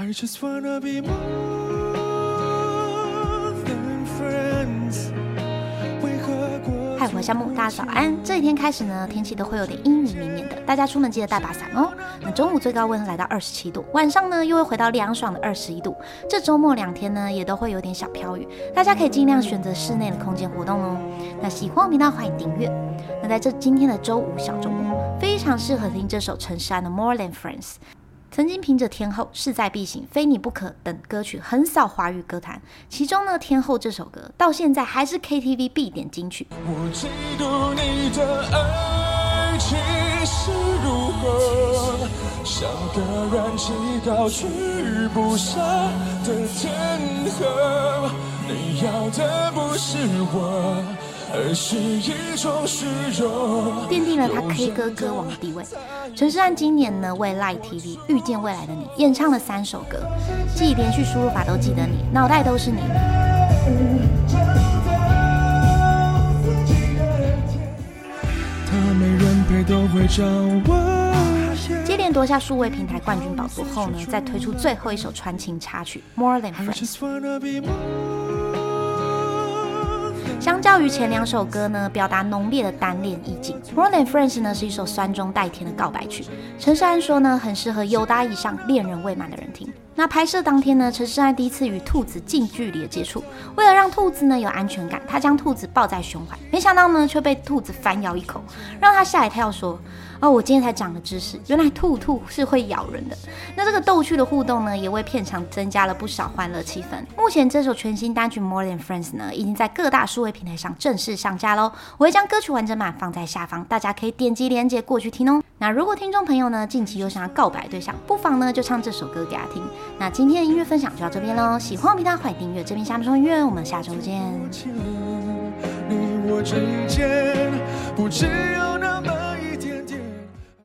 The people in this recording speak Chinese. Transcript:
I just wanna be more than friends。为何过嗨，我是夏木，大家早安。这几天开始呢，天气都会有点阴雨绵绵的，大家出门记得带把伞哦。那中午最高温来到二十七度，晚上呢又会回到凉爽的二十一度。这周末两天呢也都会有点小飘雨，大家可以尽量选择室内的空间活动哦。那喜欢我频道欢迎订阅。那在这今天的周五小周末，非常适合听这首陈珊的《More Than Friends》。曾经凭着《天后》《势在必行》《非你不可》等歌曲横扫华语歌坛，其中呢，《天后》这首歌到现在还是 KTV 必点金曲。我嫉妒你的爱情是如何，像个燃气高居不下的天河。你要的不是我，而是一种虚荣。奠定了他 K 歌歌王的地位。陈势安今年呢为 Light TV《遇见未来的你》演唱了三首歌，既连续输入法都记得你，脑袋都是你。他没人陪都会找我。接连夺下数位平台冠军宝座后呢，再推出最后一首传情插曲《More Than Friends》。相较于前两首歌呢，表达浓烈的单恋意境，《More Than Friends》呢是一首酸中带甜的告白曲。陈势安说呢，很适合有搭以上恋人未满的人听。那拍摄当天呢，陈势安第一次与兔子近距离的接触，为了让兔子呢有安全感，他将兔子抱在胸怀，没想到呢却被兔子反咬一口，让他吓一跳，说：“哦，我今天才长了知识，原来兔兔是会咬人的。”那这个逗趣的互动呢，也为片场增加了不少欢乐气氛。目前这首全新单曲《More Than Friends》呢，已经在各大数位平台上正式上架喽。我会将歌曲完整版放在下方，大家可以点击链接过去听哦。那如果听众朋友呢近期有想要告白对象，不妨呢就唱这首歌给他听。那今天的音乐分享就到这边喽，喜欢我频道欢迎订阅这边下面中音乐，我们下周见。你我之间不知